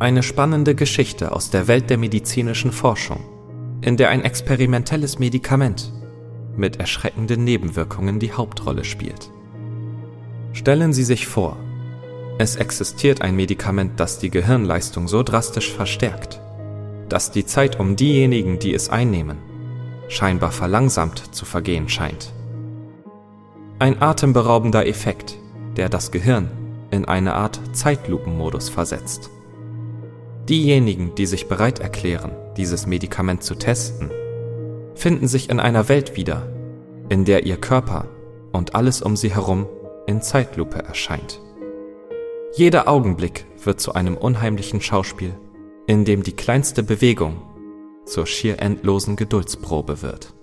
Eine spannende Geschichte aus der Welt der medizinischen Forschung, in der ein experimentelles Medikament mit erschreckenden Nebenwirkungen die Hauptrolle spielt. Stellen Sie sich vor, es existiert ein Medikament, das die Gehirnleistung so drastisch verstärkt, dass die Zeit um diejenigen, die es einnehmen, scheinbar verlangsamt zu vergehen scheint. Ein atemberaubender Effekt, der das Gehirn in eine Art Zeitlupenmodus versetzt. Diejenigen, die sich bereit erklären, dieses Medikament zu testen, finden sich in einer Welt wieder, in der ihr Körper und alles um sie herum in Zeitlupe erscheint. Jeder Augenblick wird zu einem unheimlichen Schauspiel, in dem die kleinste Bewegung zur schier endlosen Geduldsprobe wird.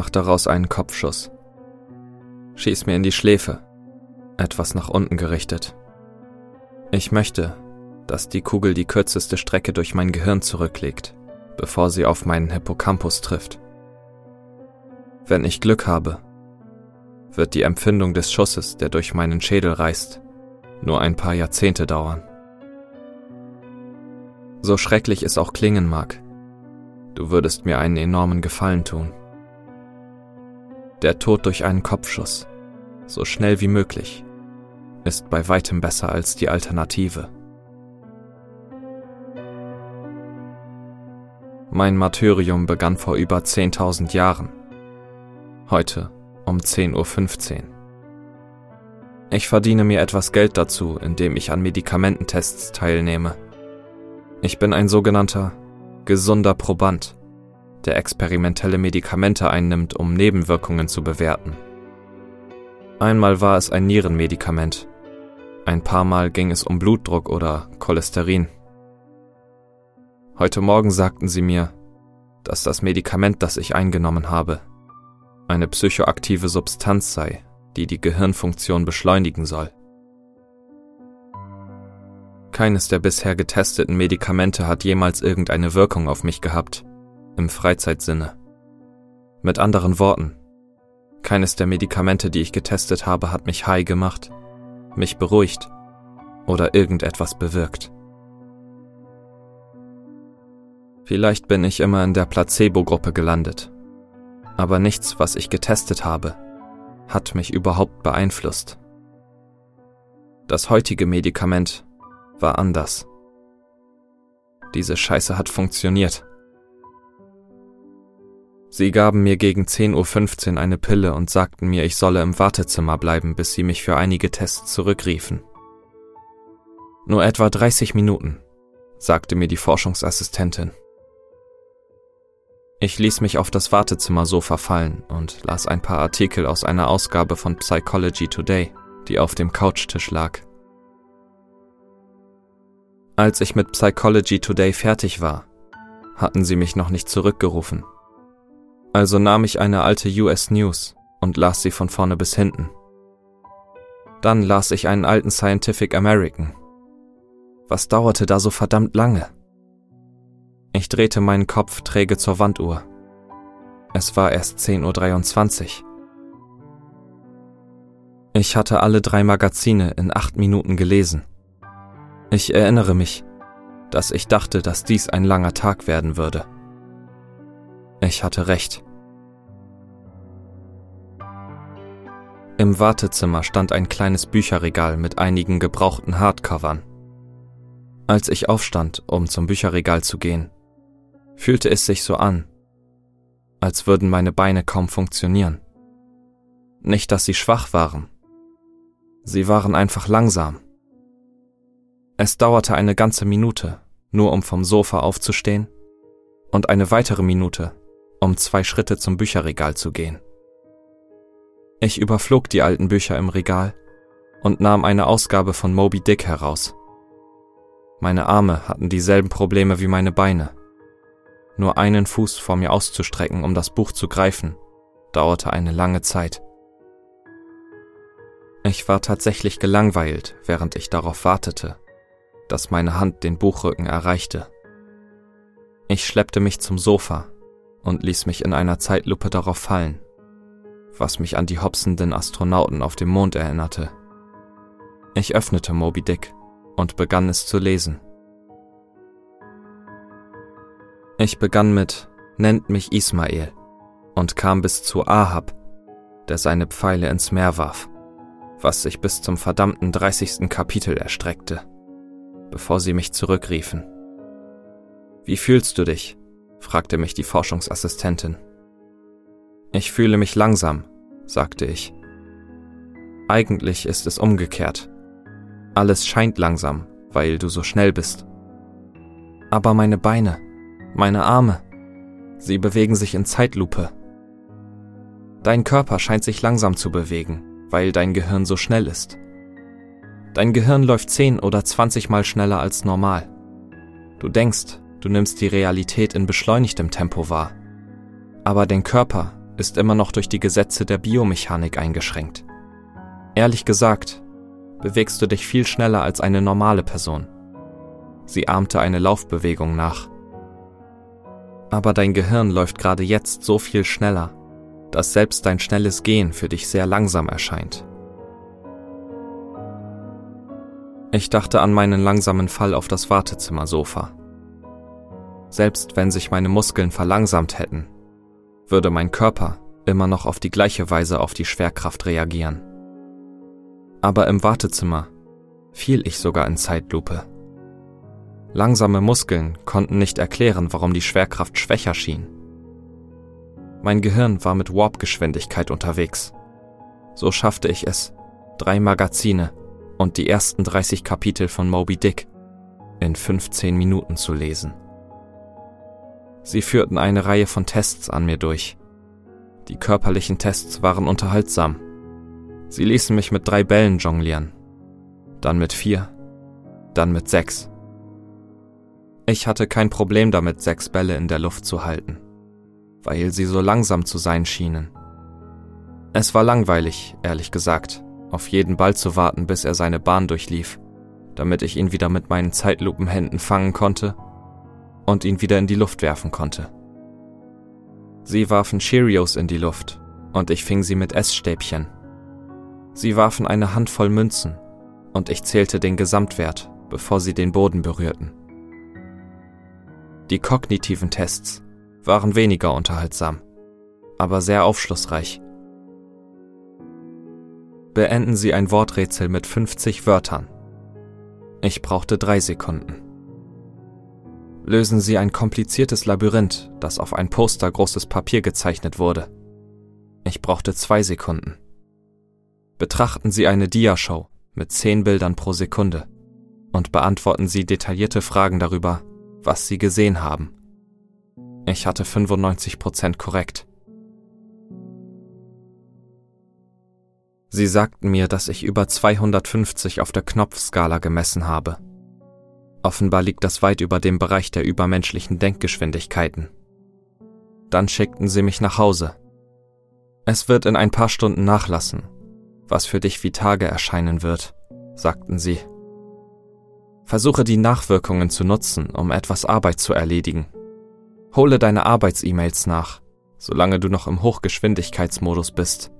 Mach daraus einen Kopfschuss. Schieß mir in die Schläfe, etwas nach unten gerichtet. Ich möchte, dass die Kugel die kürzeste Strecke durch mein Gehirn zurücklegt, bevor sie auf meinen Hippocampus trifft. Wenn ich Glück habe, wird die Empfindung des Schusses, der durch meinen Schädel reißt, nur ein paar Jahrzehnte dauern. So schrecklich es auch klingen mag, du würdest mir einen enormen Gefallen tun. Der Tod durch einen Kopfschuss, so schnell wie möglich, ist bei weitem besser als die Alternative. Mein Martyrium begann vor über 10.000 Jahren. Heute um 10.15 Uhr. Ich verdiene mir etwas Geld dazu, indem ich an Medikamententests teilnehme. Ich bin ein sogenannter gesunder Proband der experimentelle Medikamente einnimmt, um Nebenwirkungen zu bewerten. Einmal war es ein Nierenmedikament, ein paar Mal ging es um Blutdruck oder Cholesterin. Heute Morgen sagten sie mir, dass das Medikament, das ich eingenommen habe, eine psychoaktive Substanz sei, die die Gehirnfunktion beschleunigen soll. Keines der bisher getesteten Medikamente hat jemals irgendeine Wirkung auf mich gehabt im Freizeitsinne. Mit anderen Worten, keines der Medikamente, die ich getestet habe, hat mich high gemacht, mich beruhigt oder irgendetwas bewirkt. Vielleicht bin ich immer in der Placebo-Gruppe gelandet, aber nichts, was ich getestet habe, hat mich überhaupt beeinflusst. Das heutige Medikament war anders. Diese Scheiße hat funktioniert. Sie gaben mir gegen 10.15 Uhr eine Pille und sagten mir, ich solle im Wartezimmer bleiben, bis sie mich für einige Tests zurückriefen. Nur etwa 30 Minuten, sagte mir die Forschungsassistentin. Ich ließ mich auf das Wartezimmersofa fallen und las ein paar Artikel aus einer Ausgabe von Psychology Today, die auf dem Couchtisch lag. Als ich mit Psychology Today fertig war, hatten sie mich noch nicht zurückgerufen also nahm ich eine alte US News und las sie von vorne bis hinten. Dann las ich einen alten Scientific American. Was dauerte da so verdammt lange? Ich drehte meinen Kopf träge zur Wanduhr. Es war erst 10.23 Uhr. Ich hatte alle drei Magazine in acht Minuten gelesen. Ich erinnere mich, dass ich dachte, dass dies ein langer Tag werden würde. Ich hatte recht. Im Wartezimmer stand ein kleines Bücherregal mit einigen gebrauchten Hardcovern. Als ich aufstand, um zum Bücherregal zu gehen, fühlte es sich so an, als würden meine Beine kaum funktionieren. Nicht, dass sie schwach waren. Sie waren einfach langsam. Es dauerte eine ganze Minute, nur um vom Sofa aufzustehen, und eine weitere Minute, um zwei Schritte zum Bücherregal zu gehen. Ich überflog die alten Bücher im Regal und nahm eine Ausgabe von Moby Dick heraus. Meine Arme hatten dieselben Probleme wie meine Beine. Nur einen Fuß vor mir auszustrecken, um das Buch zu greifen, dauerte eine lange Zeit. Ich war tatsächlich gelangweilt, während ich darauf wartete, dass meine Hand den Buchrücken erreichte. Ich schleppte mich zum Sofa und ließ mich in einer Zeitlupe darauf fallen, was mich an die hopsenden Astronauten auf dem Mond erinnerte. Ich öffnete Moby Dick und begann es zu lesen. Ich begann mit Nennt mich Ismael und kam bis zu Ahab, der seine Pfeile ins Meer warf was sich bis zum verdammten 30. Kapitel erstreckte, bevor sie mich zurückriefen. Wie fühlst du dich? fragte mich die Forschungsassistentin. Ich fühle mich langsam, sagte ich. Eigentlich ist es umgekehrt. Alles scheint langsam, weil du so schnell bist. Aber meine Beine, meine Arme, sie bewegen sich in Zeitlupe. Dein Körper scheint sich langsam zu bewegen, weil dein Gehirn so schnell ist. Dein Gehirn läuft 10 oder 20 Mal schneller als normal. Du denkst, du nimmst die Realität in beschleunigtem Tempo wahr. Aber dein Körper ist immer noch durch die Gesetze der Biomechanik eingeschränkt. Ehrlich gesagt, bewegst du dich viel schneller als eine normale Person. Sie ahmte eine Laufbewegung nach. Aber dein Gehirn läuft gerade jetzt so viel schneller, dass selbst dein schnelles Gehen für dich sehr langsam erscheint. Ich dachte an meinen langsamen Fall auf das Wartezimmersofa. Selbst wenn sich meine Muskeln verlangsamt hätten, würde mein Körper immer noch auf die gleiche Weise auf die Schwerkraft reagieren. Aber im Wartezimmer fiel ich sogar in Zeitlupe. Langsame Muskeln konnten nicht erklären, warum die Schwerkraft schwächer schien. Mein Gehirn war mit Warp-Geschwindigkeit unterwegs. So schaffte ich es, drei Magazine und die ersten 30 Kapitel von Moby Dick in 15 Minuten zu lesen. Sie führten eine Reihe von Tests an mir durch. Die körperlichen Tests waren unterhaltsam. Sie ließen mich mit drei Bällen jonglieren, dann mit vier, dann mit sechs. Ich hatte kein Problem damit, sechs Bälle in der Luft zu halten weil sie so langsam zu sein schienen. Es war langweilig, ehrlich gesagt, auf jeden Ball zu warten, bis er seine Bahn durchlief, damit ich ihn wieder mit meinen Zeitlupenhänden fangen konnte und ihn wieder in die Luft werfen konnte. Sie warfen Cheerios in die Luft und ich fing sie mit Essstäbchen. Sie warfen eine Handvoll Münzen und ich zählte den Gesamtwert, bevor sie den Boden berührten. Die kognitiven Tests waren weniger unterhaltsam, aber sehr aufschlussreich. Beenden Sie ein Worträtsel mit 50 Wörtern. Ich brauchte drei Sekunden. Lösen Sie ein kompliziertes Labyrinth, das auf ein Poster großes Papier gezeichnet wurde. Ich brauchte zwei Sekunden. Betrachten Sie eine Diashow mit zehn Bildern pro Sekunde und beantworten Sie detaillierte Fragen darüber, was Sie gesehen haben. Ich hatte 95% korrekt. Sie sagten mir, dass ich über 250 auf der Knopfskala gemessen habe. Offenbar liegt das weit über dem Bereich der übermenschlichen Denkgeschwindigkeiten. Dann schickten sie mich nach Hause. Es wird in ein paar Stunden nachlassen, was für dich wie Tage erscheinen wird, sagten sie. Versuche die Nachwirkungen zu nutzen, um etwas Arbeit zu erledigen. Hole deine Arbeits-E-Mails nach, solange du noch im Hochgeschwindigkeitsmodus bist.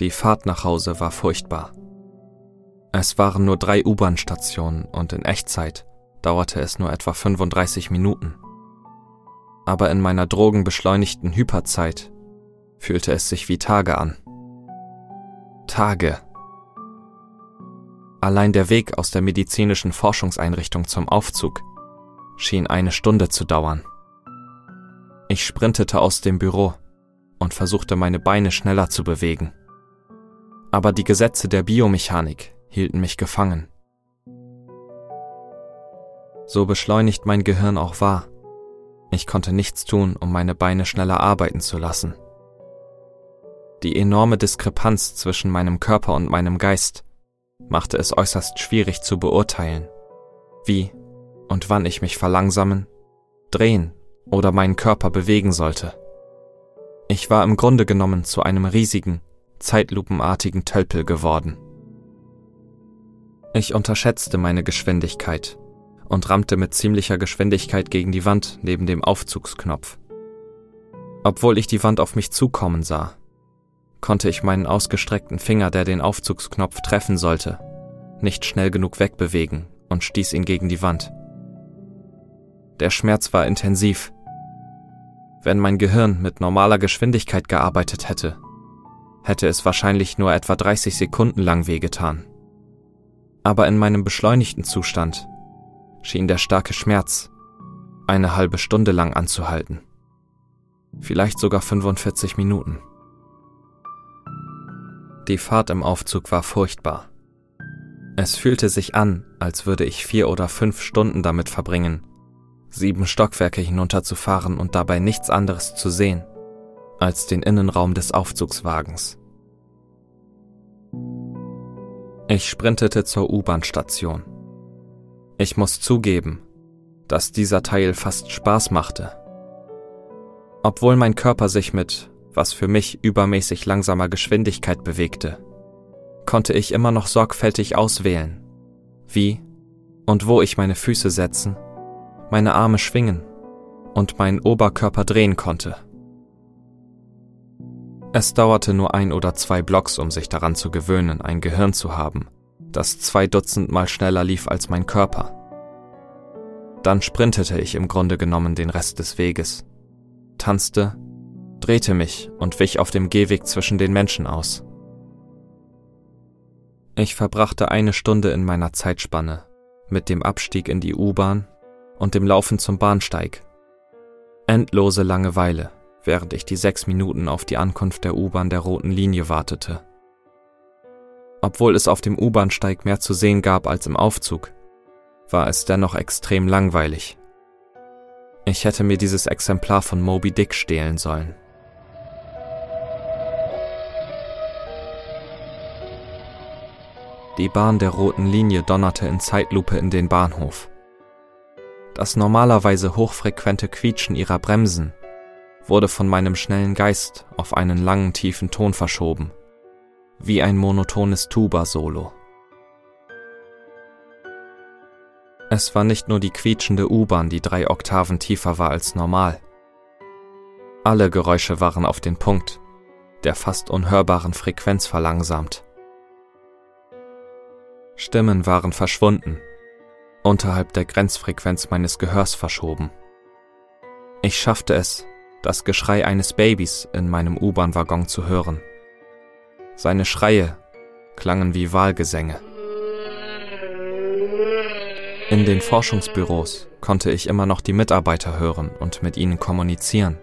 Die Fahrt nach Hause war furchtbar. Es waren nur drei U-Bahn-Stationen und in Echtzeit dauerte es nur etwa 35 Minuten. Aber in meiner drogenbeschleunigten Hyperzeit fühlte es sich wie Tage an. Tage. Allein der Weg aus der medizinischen Forschungseinrichtung zum Aufzug schien eine Stunde zu dauern. Ich sprintete aus dem Büro und versuchte meine Beine schneller zu bewegen. Aber die Gesetze der Biomechanik hielten mich gefangen. So beschleunigt mein Gehirn auch war, ich konnte nichts tun, um meine Beine schneller arbeiten zu lassen. Die enorme Diskrepanz zwischen meinem Körper und meinem Geist machte es äußerst schwierig zu beurteilen, wie und wann ich mich verlangsamen, drehen oder meinen Körper bewegen sollte. Ich war im Grunde genommen zu einem riesigen, zeitlupenartigen Tölpel geworden. Ich unterschätzte meine Geschwindigkeit und rammte mit ziemlicher Geschwindigkeit gegen die Wand neben dem Aufzugsknopf. Obwohl ich die Wand auf mich zukommen sah, konnte ich meinen ausgestreckten Finger, der den Aufzugsknopf treffen sollte, nicht schnell genug wegbewegen und stieß ihn gegen die Wand. Der Schmerz war intensiv. Wenn mein Gehirn mit normaler Geschwindigkeit gearbeitet hätte, hätte es wahrscheinlich nur etwa 30 Sekunden lang wehgetan. Aber in meinem beschleunigten Zustand schien der starke Schmerz eine halbe Stunde lang anzuhalten. Vielleicht sogar 45 Minuten. Die Fahrt im Aufzug war furchtbar. Es fühlte sich an, als würde ich vier oder fünf Stunden damit verbringen, sieben Stockwerke hinunterzufahren und dabei nichts anderes zu sehen als den Innenraum des Aufzugswagens. Ich sprintete zur U-Bahn-Station. Ich muss zugeben, dass dieser Teil fast Spaß machte. Obwohl mein Körper sich mit, was für mich übermäßig langsamer Geschwindigkeit bewegte, konnte ich immer noch sorgfältig auswählen, wie und wo ich meine Füße setzen, meine Arme schwingen und meinen Oberkörper drehen konnte. Es dauerte nur ein oder zwei Blocks, um sich daran zu gewöhnen, ein Gehirn zu haben, das zwei Dutzend Mal schneller lief als mein Körper. Dann sprintete ich im Grunde genommen den Rest des Weges, tanzte, drehte mich und wich auf dem Gehweg zwischen den Menschen aus. Ich verbrachte eine Stunde in meiner Zeitspanne mit dem Abstieg in die U-Bahn und dem Laufen zum Bahnsteig. Endlose Langeweile, während ich die sechs Minuten auf die Ankunft der U-Bahn der roten Linie wartete. Obwohl es auf dem U-Bahnsteig mehr zu sehen gab als im Aufzug, war es dennoch extrem langweilig. Ich hätte mir dieses Exemplar von Moby Dick stehlen sollen. Die Bahn der roten Linie donnerte in Zeitlupe in den Bahnhof. Das normalerweise hochfrequente Quietschen ihrer Bremsen wurde von meinem schnellen Geist auf einen langen tiefen Ton verschoben, wie ein monotones Tuba-Solo. Es war nicht nur die quietschende U-Bahn, die drei Oktaven tiefer war als normal. Alle Geräusche waren auf den Punkt der fast unhörbaren Frequenz verlangsamt. Stimmen waren verschwunden, unterhalb der Grenzfrequenz meines Gehörs verschoben. Ich schaffte es, das Geschrei eines Babys in meinem U-Bahn-Waggon zu hören. Seine Schreie klangen wie Wahlgesänge. In den Forschungsbüros konnte ich immer noch die Mitarbeiter hören und mit ihnen kommunizieren.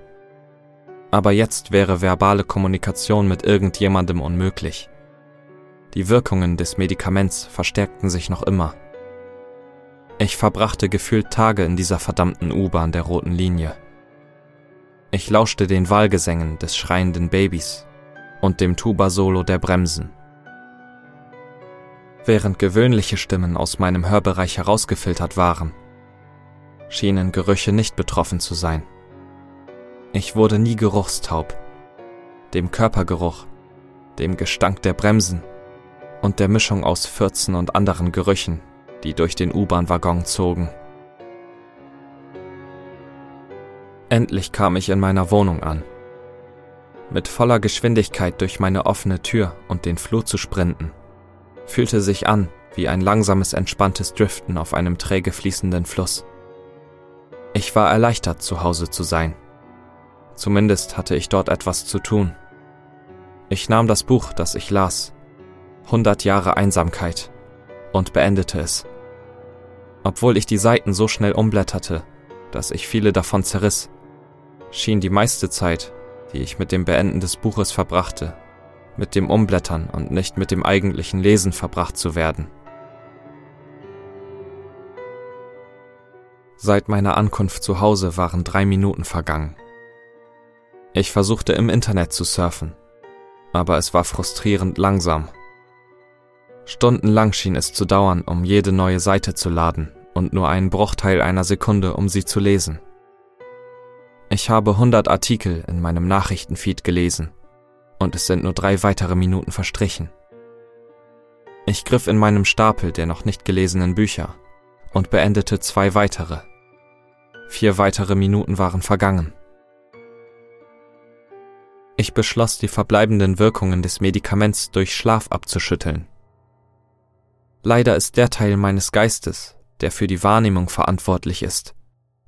Aber jetzt wäre verbale Kommunikation mit irgendjemandem unmöglich. Die Wirkungen des Medikaments verstärkten sich noch immer. Ich verbrachte gefühlt Tage in dieser verdammten U-Bahn der roten Linie. Ich lauschte den Wahlgesängen des schreienden Babys und dem Tuba-Solo der Bremsen. Während gewöhnliche Stimmen aus meinem Hörbereich herausgefiltert waren, schienen Gerüche nicht betroffen zu sein. Ich wurde nie geruchstaub. Dem Körpergeruch, dem Gestank der Bremsen und der Mischung aus Fürzen und anderen Gerüchen, die durch den U-Bahn-Waggon zogen. Endlich kam ich in meiner Wohnung an. Mit voller Geschwindigkeit durch meine offene Tür und den Flur zu sprinten, fühlte sich an wie ein langsames, entspanntes Driften auf einem träge fließenden Fluss. Ich war erleichtert, zu Hause zu sein. Zumindest hatte ich dort etwas zu tun. Ich nahm das Buch, das ich las, 100 Jahre Einsamkeit und beendete es. Obwohl ich die Seiten so schnell umblätterte, dass ich viele davon zerriss, schien die meiste Zeit, die ich mit dem Beenden des Buches verbrachte, mit dem Umblättern und nicht mit dem eigentlichen Lesen verbracht zu werden. Seit meiner Ankunft zu Hause waren drei Minuten vergangen. Ich versuchte im Internet zu surfen, aber es war frustrierend langsam Stundenlang schien es zu dauern, um jede neue Seite zu laden und nur einen Bruchteil einer Sekunde, um sie zu lesen. Ich habe 100 Artikel in meinem Nachrichtenfeed gelesen und es sind nur drei weitere Minuten verstrichen. Ich griff in meinem Stapel der noch nicht gelesenen Bücher und beendete zwei weitere. Vier weitere Minuten waren vergangen. Ich beschloss, die verbleibenden Wirkungen des Medikaments durch Schlaf abzuschütteln. Leider ist der Teil meines Geistes, der für die Wahrnehmung verantwortlich ist,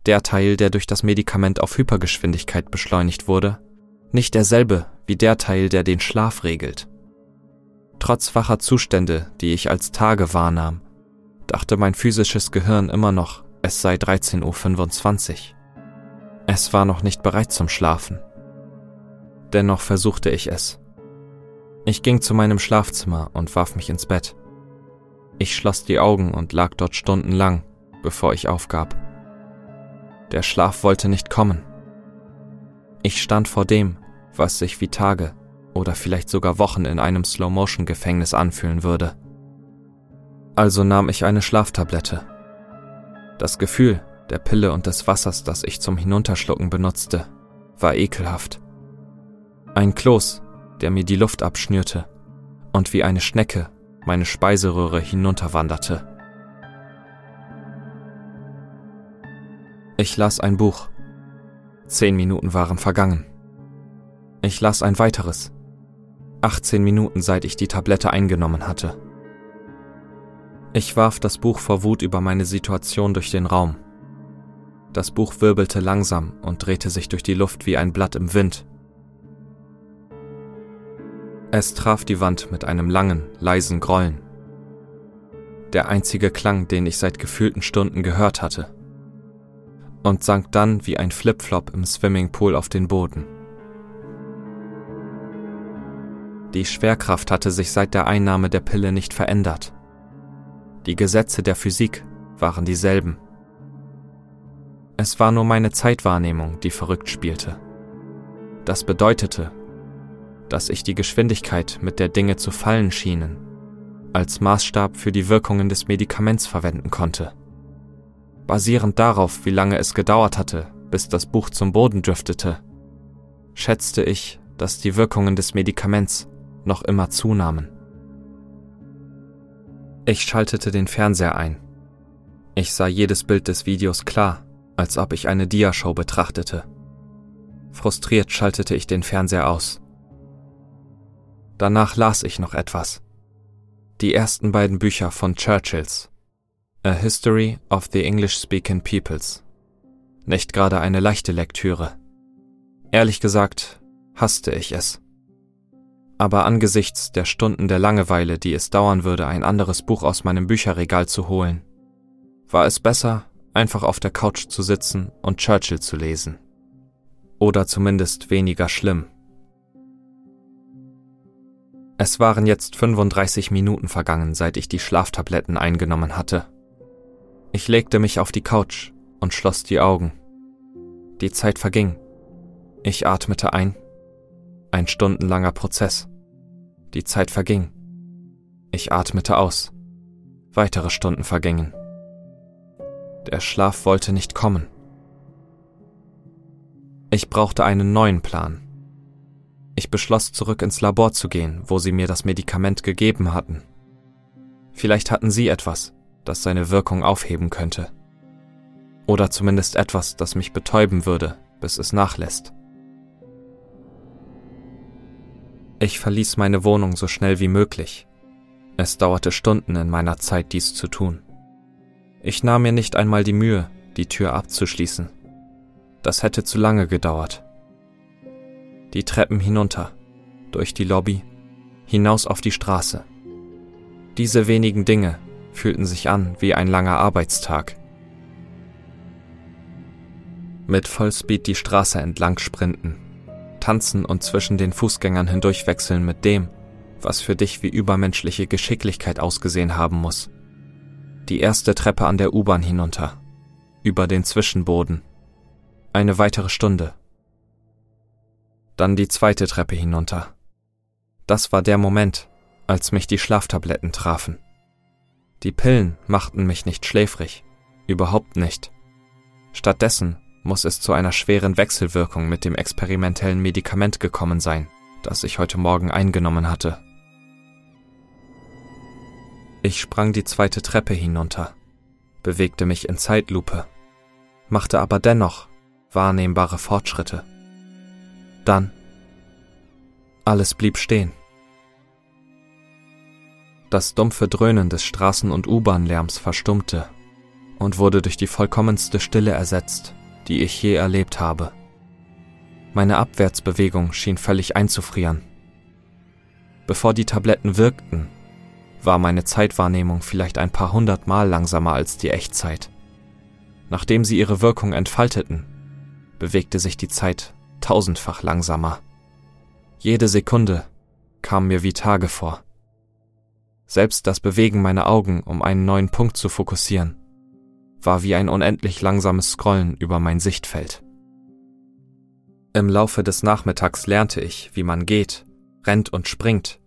der Teil, der durch das Medikament auf Hypergeschwindigkeit beschleunigt wurde, nicht derselbe wie der Teil, der den Schlaf regelt. Trotz wacher Zustände, die ich als Tage wahrnahm, dachte mein physisches Gehirn immer noch, es sei 13.25 Uhr. Es war noch nicht bereit zum Schlafen. Dennoch versuchte ich es. Ich ging zu meinem Schlafzimmer und warf mich ins Bett. Ich schloss die Augen und lag dort stundenlang, bevor ich aufgab. Der Schlaf wollte nicht kommen. Ich stand vor dem, was sich wie Tage oder vielleicht sogar Wochen in einem Slow-Motion-Gefängnis anfühlen würde. Also nahm ich eine Schlaftablette. Das Gefühl der Pille und des Wassers, das ich zum Hinunterschlucken benutzte, war ekelhaft. Ein Kloß, der mir die Luft abschnürte und wie eine Schnecke meine Speiseröhre hinunterwanderte. Ich las ein Buch. Zehn Minuten waren vergangen. Ich las ein weiteres. 18 Minuten seit ich die Tablette eingenommen hatte. Ich warf das Buch vor Wut über meine Situation durch den Raum. Das Buch wirbelte langsam und drehte sich durch die Luft wie ein Blatt im Wind. Es traf die Wand mit einem langen, leisen Grollen. Der einzige Klang, den ich seit gefühlten Stunden gehört hatte. Und sank dann wie ein Flipflop im Swimmingpool auf den Boden. Die Schwerkraft hatte sich seit der Einnahme der Pille nicht verändert. Die Gesetze der Physik waren dieselben. Es war nur meine Zeitwahrnehmung, die verrückt spielte. Das bedeutete, dass ich die Geschwindigkeit, mit der Dinge zu fallen schienen, als Maßstab für die Wirkungen des Medikaments verwenden konnte. Basierend darauf, wie lange es gedauert hatte, bis das Buch zum Boden driftete, schätzte ich, dass die Wirkungen des Medikaments noch immer zunahmen. Ich schaltete den Fernseher ein. Ich sah jedes Bild des Videos klar, als ob ich eine Diashow betrachtete. Frustriert schaltete ich den Fernseher aus. Danach las ich noch etwas. Die ersten beiden Bücher von Churchills. A History of the English-Speaking Peoples. Nicht gerade eine leichte Lektüre. Ehrlich gesagt, hasste ich es aber angesichts der Stunden der Langeweile, die es dauern würde, ein anderes Buch aus meinem Bücherregal zu holen, war es besser, einfach auf der Couch zu sitzen und Churchill zu lesen. Oder zumindest weniger schlimm. Es waren jetzt 35 Minuten vergangen, seit ich die Schlaftabletten eingenommen hatte. Ich legte mich auf die Couch und schloss die Augen. Die Zeit verging. Ich atmete ein ein stundenlanger Prozess. Die Zeit verging. Ich atmete aus. Weitere Stunden vergingen. Der Schlaf wollte nicht kommen. Ich brauchte einen neuen Plan. Ich beschloss, zurück ins Labor zu gehen, wo sie mir das Medikament gegeben hatten. Vielleicht hatten sie etwas, das seine Wirkung aufheben könnte. Oder zumindest etwas, das mich betäuben würde, bis es nachlässt. Ich verließ meine Wohnung so schnell wie möglich. Es dauerte Stunden in meiner Zeit, dies zu tun. Ich nahm mir nicht einmal die Mühe, die Tür abzuschließen. Das hätte zu lange gedauert. Die Treppen hinunter, durch die Lobby, hinaus auf die Straße. Diese wenigen Dinge fühlten sich an wie ein langer Arbeitstag. Mit Vollspeed die Straße entlang sprinten, tanzen und zwischen den Fußgängern hindurchwechseln mit dem, was für dich wie übermenschliche Geschicklichkeit ausgesehen haben muss. Die erste Treppe an der U-Bahn hinunter, über den Zwischenboden. Eine weitere Stunde. Dann die zweite Treppe hinunter. Das war der Moment, als mich die Schlaftabletten trafen. Die Pillen machten mich nicht schläfrig, Überhaupt nicht. Stattdessen muss es zu einer schweren Wechselwirkung mit dem experimentellen Medikament gekommen sein, das ich heute Morgen eingenommen hatte. Ich sprang die zweite Treppe hinunter, bewegte mich in Zeitlupe, machte aber dennoch wahrnehmbare Fortschritte. Dann alles blieb stehen. Das dumpfe Dröhnen des Straßen- und U-Bahn-Lärms verstummte und wurde durch die vollkommenste Stille ersetzt, die ich je erlebt habe. Meine Abwärtsbewegung schien völlig einzufrieren. Bevor die Tabletten wirkten, war meine Zeitwahrnehmung vielleicht ein paar hundert Mal langsamer als die Echtzeit. Nachdem sie ihre Wirkung entfalteten, bewegte sich die Zeit tausendfach langsamer. Jede Sekunde kam mir wie Tage vor. Selbst das Bewegen meiner Augen, um einen neuen Punkt zu fokussieren, war wie ein unendlich langsames Scrollen über mein Sichtfeld. Im Laufe des Nachmittags lernte ich, wie man geht, rennt und springt,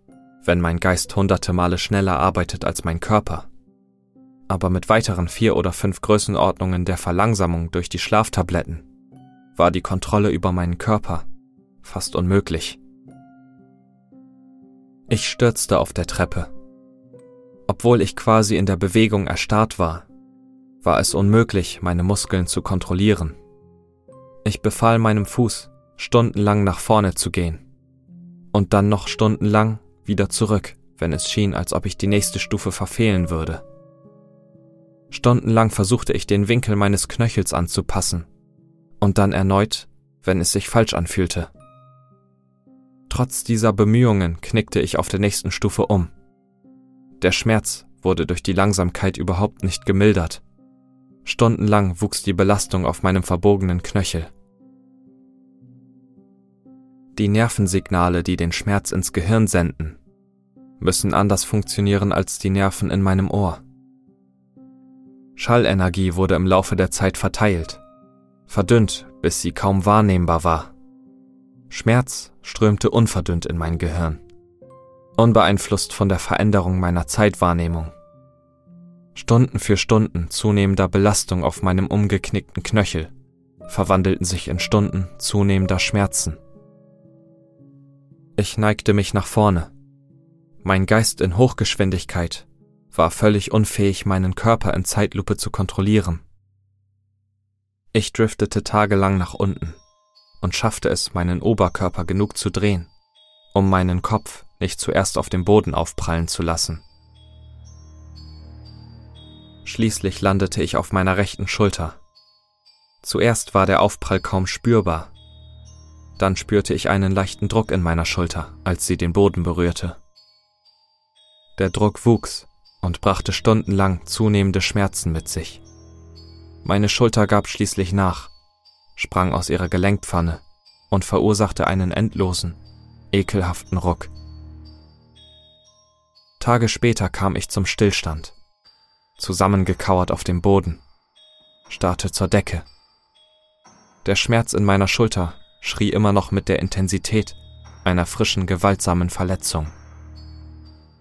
wenn mein Geist hunderte Male schneller arbeitet als mein Körper. Aber mit weiteren vier oder fünf Größenordnungen der Verlangsamung durch die Schlaftabletten war die Kontrolle über meinen Körper fast unmöglich. Ich stürzte auf der Treppe. Obwohl ich quasi in der Bewegung erstarrt war, war es unmöglich, meine Muskeln zu kontrollieren. Ich befahl meinem Fuß, stundenlang nach vorne zu gehen und dann noch stundenlang wieder zurück, wenn es schien, als ob ich die nächste Stufe verfehlen würde. Stundenlang versuchte ich den Winkel meines Knöchels anzupassen und dann erneut, wenn es sich falsch anfühlte. Trotz dieser Bemühungen knickte ich auf der nächsten Stufe um. Der Schmerz wurde durch die Langsamkeit überhaupt nicht gemildert. Stundenlang wuchs die Belastung auf meinem verbogenen Knöchel. Die Nervensignale, die den Schmerz ins Gehirn senden, müssen anders funktionieren als die Nerven in meinem Ohr. Schallenergie wurde im Laufe der Zeit verteilt, verdünnt, bis sie kaum wahrnehmbar war. Schmerz strömte unverdünnt in mein Gehirn, unbeeinflusst von der Veränderung meiner Zeitwahrnehmung. Stunden für Stunden zunehmender Belastung auf meinem umgeknickten Knöchel verwandelten sich in Stunden zunehmender Schmerzen. Ich neigte mich nach vorne. Mein Geist in Hochgeschwindigkeit war völlig unfähig, meinen Körper in Zeitlupe zu kontrollieren. Ich driftete tagelang nach unten und schaffte es, meinen Oberkörper genug zu drehen, um meinen Kopf nicht zuerst auf dem Boden aufprallen zu lassen. Schließlich landete ich auf meiner rechten Schulter. Zuerst war der Aufprall kaum spürbar, dann spürte ich einen leichten Druck in meiner Schulter, als sie den Boden berührte. Der Druck wuchs und brachte stundenlang zunehmende Schmerzen mit sich. Meine Schulter gab schließlich nach, sprang aus ihrer Gelenkpfanne und verursachte einen endlosen, ekelhaften Ruck. Tage später kam ich zum Stillstand, zusammengekauert auf dem Boden, starrte zur Decke. Der Schmerz in meiner Schulter schrie immer noch mit der Intensität einer frischen, gewaltsamen Verletzung.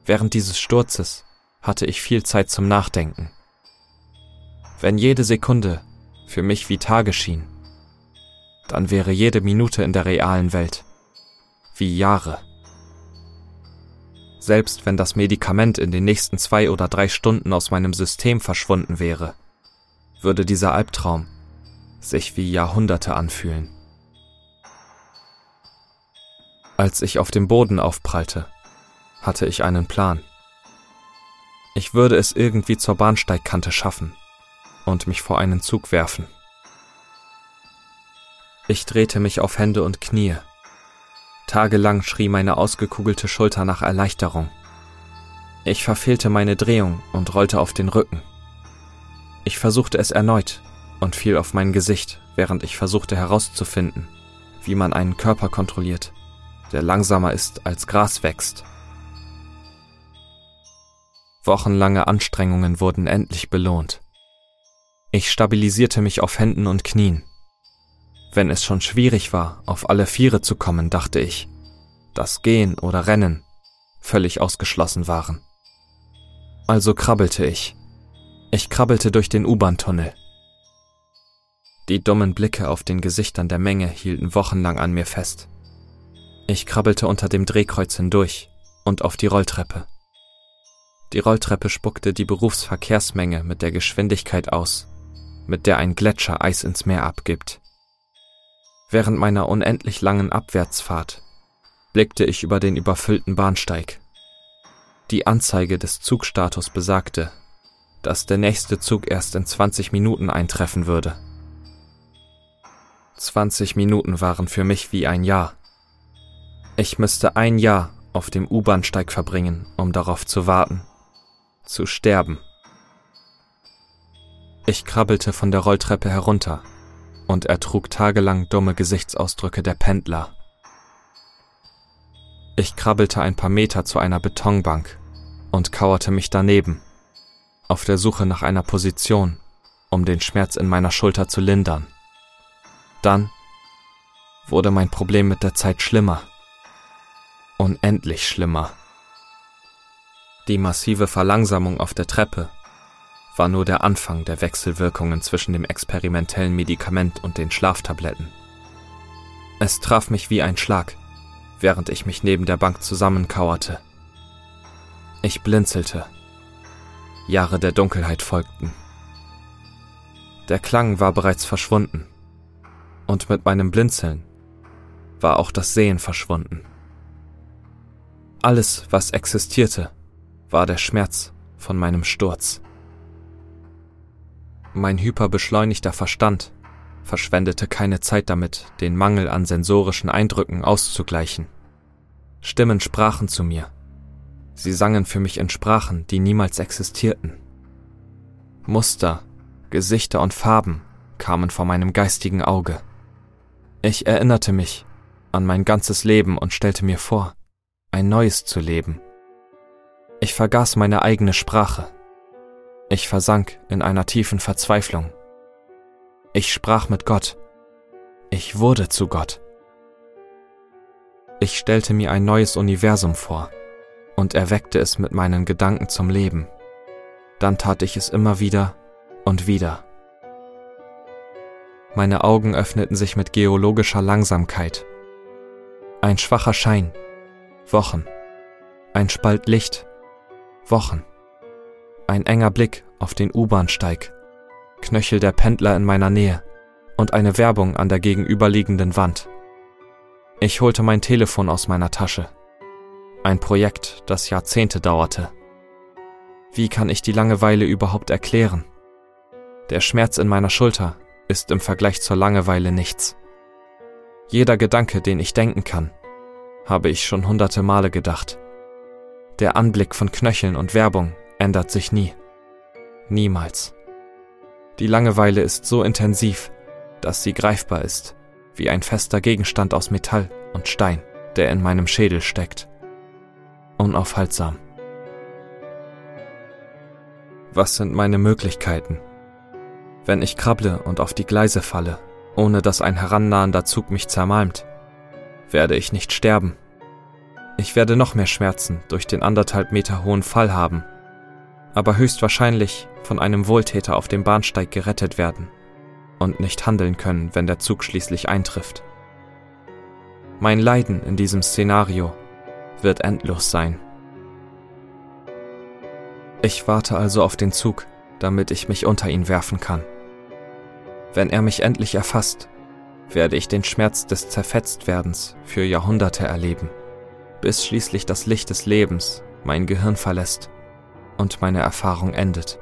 Während dieses Sturzes hatte ich viel Zeit zum Nachdenken. Wenn jede Sekunde für mich wie Tage schien, dann wäre jede Minute in der realen Welt wie Jahre. Selbst wenn das Medikament in den nächsten zwei oder drei Stunden aus meinem System verschwunden wäre, würde dieser Albtraum sich wie Jahrhunderte anfühlen. Als ich auf dem Boden aufprallte, hatte ich einen Plan. Ich würde es irgendwie zur Bahnsteigkante schaffen und mich vor einen Zug werfen. Ich drehte mich auf Hände und Knie. Tagelang schrie meine ausgekugelte Schulter nach Erleichterung. Ich verfehlte meine Drehung und rollte auf den Rücken. Ich versuchte es erneut und fiel auf mein Gesicht, während ich versuchte herauszufinden, wie man einen Körper kontrolliert, der langsamer ist als Gras wächst. Wochenlange Anstrengungen wurden endlich belohnt. Ich stabilisierte mich auf Händen und Knien. Wenn es schon schwierig war, auf alle Viere zu kommen, dachte ich, dass Gehen oder Rennen völlig ausgeschlossen waren. Also krabbelte ich, Ich krabbelte durch den U-Bahn-Tunnel. Die dummen Blicke auf den Gesichtern der Menge hielten wochenlang an mir fest. Ich krabbelte unter dem Drehkreuz hindurch und auf die Rolltreppe. Die Rolltreppe spuckte die Berufsverkehrsmenge mit der Geschwindigkeit aus, mit der ein Gletscher Eis ins Meer abgibt. Während meiner unendlich langen Abwärtsfahrt blickte ich über den überfüllten Bahnsteig. Die Anzeige des Zugstatus besagte, dass der nächste Zug erst in 20 Minuten eintreffen würde. 20 Minuten waren für mich wie ein Jahr. Ich müsste ein Jahr auf dem U-Bahnsteig verbringen, um darauf zu warten, zu sterben. Ich krabbelte von der Rolltreppe herunter und ertrug tagelang dumme Gesichtsausdrücke der Pendler. Ich krabbelte ein paar Meter zu einer Betonbank und kauerte mich daneben, auf der Suche nach einer Position, um den Schmerz in meiner Schulter zu lindern. Dann wurde mein Problem mit der Zeit schlimmer. Unendlich schlimmer. Die massive Verlangsamung auf der Treppe war nur der Anfang der Wechselwirkungen zwischen dem experimentellen Medikament und den Schlaftabletten. Es traf mich wie ein Schlag, während ich mich neben der Bank zusammenkauerte. Ich blinzelte. Jahre der Dunkelheit folgten. Der Klang war bereits verschwunden. Und mit meinem Blinzeln war auch das Sehen verschwunden. Alles, was existierte, war der Schmerz von meinem Sturz. Mein hyperbeschleunigter Verstand verschwendete keine Zeit damit, den Mangel an sensorischen Eindrücken auszugleichen. Stimmen sprachen zu mir. Sie sangen für mich in Sprachen, die niemals existierten. Muster, Gesichter und Farben kamen vor meinem geistigen Auge. Ich erinnerte mich an mein ganzes Leben und stellte mir vor, ein neues zu leben. Ich vergaß meine eigene Sprache. Ich versank in einer tiefen Verzweiflung. Ich sprach mit Gott. Ich wurde zu Gott. Ich stellte mir ein neues Universum vor und erweckte es mit meinen Gedanken zum Leben. Dann tat ich es immer wieder und wieder. Meine Augen öffneten sich mit geologischer Langsamkeit. Ein schwacher Schein. Wochen. Ein Spalt Licht. Wochen. Ein enger Blick auf den U-Bahnsteig, Knöchel der Pendler in meiner Nähe und eine Werbung an der gegenüberliegenden Wand. Ich holte mein Telefon aus meiner Tasche. Ein Projekt, das Jahrzehnte dauerte. Wie kann ich die Langeweile überhaupt erklären? Der Schmerz in meiner Schulter ist im Vergleich zur Langeweile nichts. Jeder Gedanke, den ich denken kann, habe ich schon hunderte Male gedacht. Der Anblick von Knöcheln und Werbung ändert sich nie. Niemals. Die Langeweile ist so intensiv, dass sie greifbar ist, wie ein fester Gegenstand aus Metall und Stein, der in meinem Schädel steckt. Unaufhaltsam. Was sind meine Möglichkeiten? Wenn ich krabble und auf die Gleise falle, ohne dass ein herannahender Zug mich zermalmt, werde ich nicht sterben. Ich werde noch mehr Schmerzen durch den anderthalb Meter hohen Fall haben aber höchstwahrscheinlich von einem Wohltäter auf dem Bahnsteig gerettet werden und nicht handeln können, wenn der Zug schließlich eintrifft. Mein Leiden in diesem Szenario wird endlos sein. Ich warte also auf den Zug, damit ich mich unter ihn werfen kann. Wenn er mich endlich erfasst, werde ich den Schmerz des Zerfetztwerdens für Jahrhunderte erleben, bis schließlich das Licht des Lebens mein Gehirn verlässt und meine Erfahrung endet.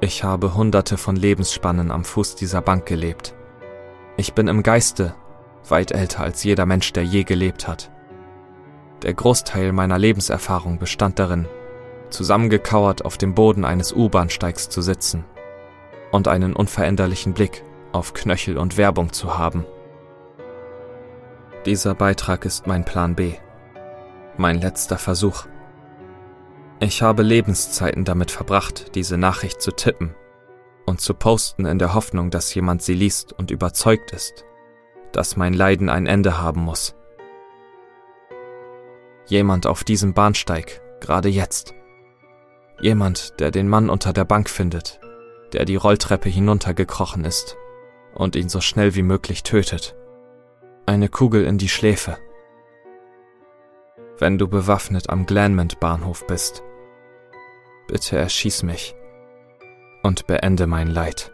Ich habe hunderte von Lebensspannen am Fuß dieser Bank gelebt. Ich bin im Geiste weit älter als jeder Mensch, der je gelebt hat. Der Großteil meiner Lebenserfahrung bestand darin, zusammengekauert auf dem Boden eines U-Bahnsteigs zu sitzen und einen unveränderlichen Blick auf Knöchel und Werbung zu haben. Dieser Beitrag ist mein Plan B, mein letzter Versuch. Ich habe Lebenszeiten damit verbracht, diese Nachricht zu tippen und zu posten in der Hoffnung, dass jemand sie liest und überzeugt ist, dass mein Leiden ein Ende haben muss. Jemand auf diesem Bahnsteig, gerade jetzt. Jemand, der den Mann unter der Bank findet, der die Rolltreppe hinuntergekrochen ist und ihn so schnell wie möglich tötet. Eine Kugel in die Schläfe. Wenn du bewaffnet am Glanmont Bahnhof bist, bitte erschieß mich und beende mein Leid.